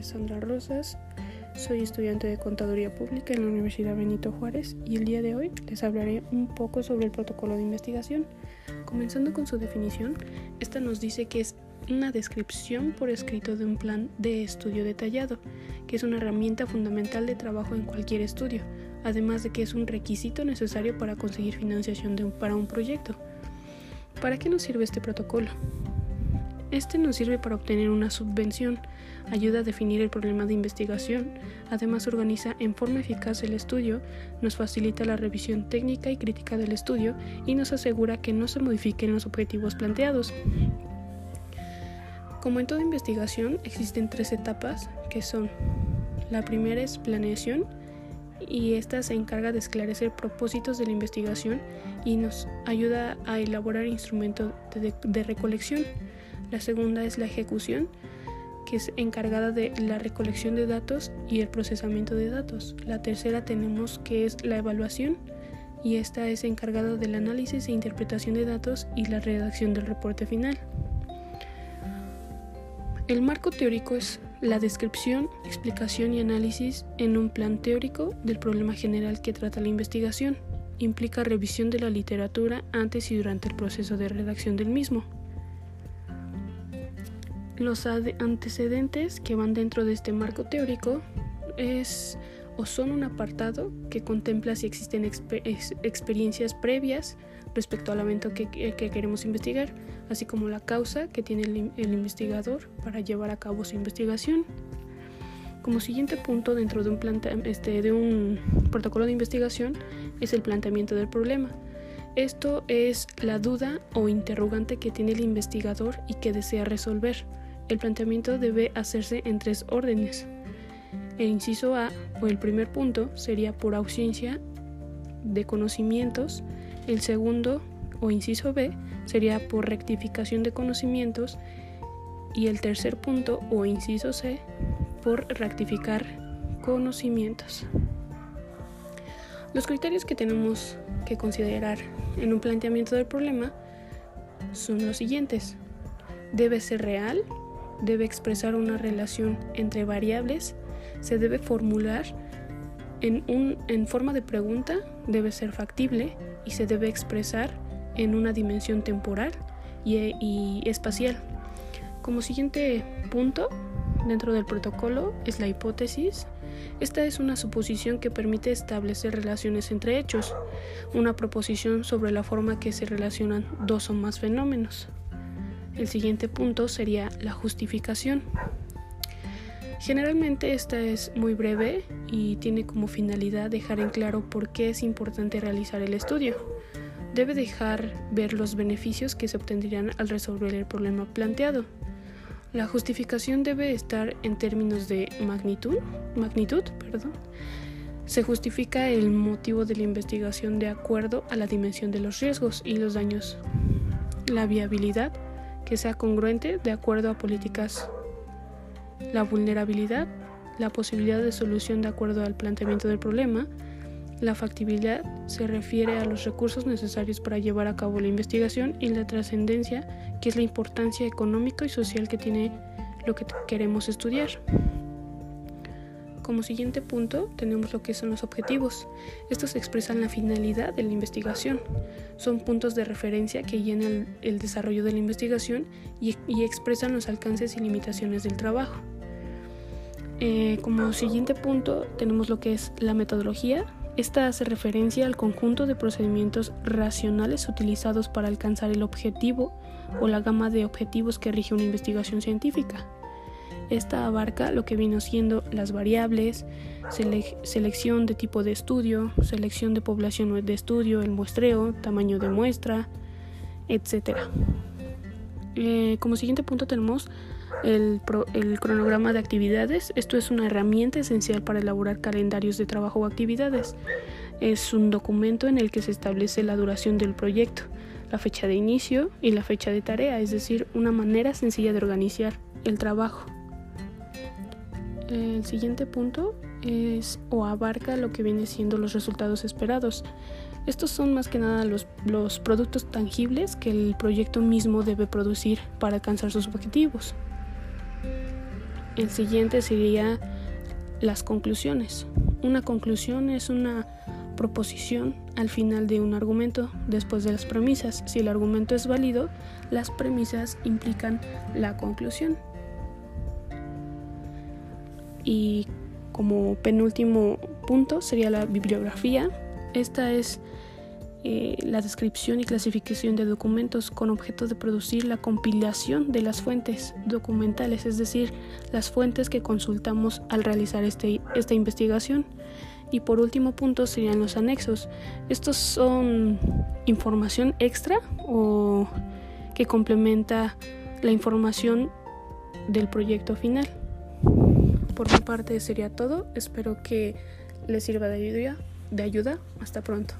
es Sandra Rosas, soy estudiante de Contaduría Pública en la Universidad Benito Juárez y el día de hoy les hablaré un poco sobre el protocolo de investigación. Comenzando con su definición, esta nos dice que es una descripción por escrito de un plan de estudio detallado, que es una herramienta fundamental de trabajo en cualquier estudio, además de que es un requisito necesario para conseguir financiación para un proyecto. ¿Para qué nos sirve este protocolo? Este nos sirve para obtener una subvención, ayuda a definir el problema de investigación, además organiza en forma eficaz el estudio, nos facilita la revisión técnica y crítica del estudio y nos asegura que no se modifiquen los objetivos planteados. Como en toda investigación, existen tres etapas que son la primera es planeación y esta se encarga de esclarecer propósitos de la investigación y nos ayuda a elaborar instrumentos de, de recolección. La segunda es la ejecución, que es encargada de la recolección de datos y el procesamiento de datos. La tercera tenemos que es la evaluación y esta es encargada del análisis e interpretación de datos y la redacción del reporte final. El marco teórico es la descripción, explicación y análisis en un plan teórico del problema general que trata la investigación. Implica revisión de la literatura antes y durante el proceso de redacción del mismo. Los antecedentes que van dentro de este marco teórico es o son un apartado que contempla si existen experiencias previas respecto al evento que, queremos investigar, así como la causa que tiene el, el investigador para llevar a cabo su investigación. Como siguiente punto dentro de un, este, de un protocolo de investigación es el planteamiento del problema. Esto es la duda o interrogante que tiene el investigador y que desea resolver. El planteamiento debe hacerse en tres órdenes. El inciso A o el primer punto sería por ausencia de conocimientos. El segundo o inciso B sería por rectificación de conocimientos. Y el tercer punto o inciso C por rectificar conocimientos. Los criterios que tenemos que considerar en un planteamiento del problema son los siguientes. Debe ser real, debe expresar una relación entre variables, se debe formular en, un, en forma de pregunta, debe ser factible y se debe expresar en una dimensión temporal y, y espacial. Como siguiente punto dentro del protocolo es la hipótesis. Esta es una suposición que permite establecer relaciones entre hechos, una proposición sobre la forma que se relacionan dos o más fenómenos. El siguiente punto sería la justificación. Generalmente esta es muy breve y tiene como finalidad dejar en claro por qué es importante realizar el estudio. Debe dejar ver los beneficios que se obtendrían al resolver el problema planteado. La justificación debe estar en términos de magnitud, magnitud perdón. Se justifica el motivo de la investigación de acuerdo a la dimensión de los riesgos y los daños. La viabilidad que sea congruente de acuerdo a políticas. La vulnerabilidad, la posibilidad de solución de acuerdo al planteamiento del problema. La factibilidad se refiere a los recursos necesarios para llevar a cabo la investigación y la trascendencia, que es la importancia económica y social que tiene lo que queremos estudiar. Como siguiente punto tenemos lo que son los objetivos. Estos expresan la finalidad de la investigación. Son puntos de referencia que llenan el, desarrollo de la investigación y, expresan los alcances y limitaciones del trabajo. Eh, como siguiente punto tenemos lo que es la metodología. Esta hace referencia al conjunto de procedimientos racionales utilizados para alcanzar el objetivo o la gama de objetivos que rige una investigación científica. Esta abarca lo que vino siendo las variables, selección de tipo de estudio, selección de población de estudio, el muestreo, tamaño de muestra, etc. Eh, como siguiente punto tenemos el, el, cronograma de actividades. Esto es una herramienta esencial para elaborar calendarios de trabajo o actividades. Es un documento en el que se establece la duración del proyecto, la fecha de inicio y la fecha de tarea, es decir, una manera sencilla de organizar el trabajo. El siguiente punto es o abarca lo que viene siendo los resultados esperados. Estos son más que nada los, los productos tangibles que el proyecto mismo debe producir para alcanzar sus objetivos. el siguiente sería las conclusiones. Una conclusión es una proposición al final de un argumento después de las premisas. Si el argumento es válido, las premisas implican la conclusión. Y como penúltimo punto sería la bibliografía. Esta es eh, la descripción y clasificación de documentos con objeto de producir la compilación de las fuentes documentales, es decir, las fuentes que consultamos al realizar este, esta investigación. Y por último punto serían los anexos. Estos son información extra o que complementa la información del proyecto final. Por mi parte sería todo. Espero que les sirva de ayuda. De ayuda. Hasta pronto.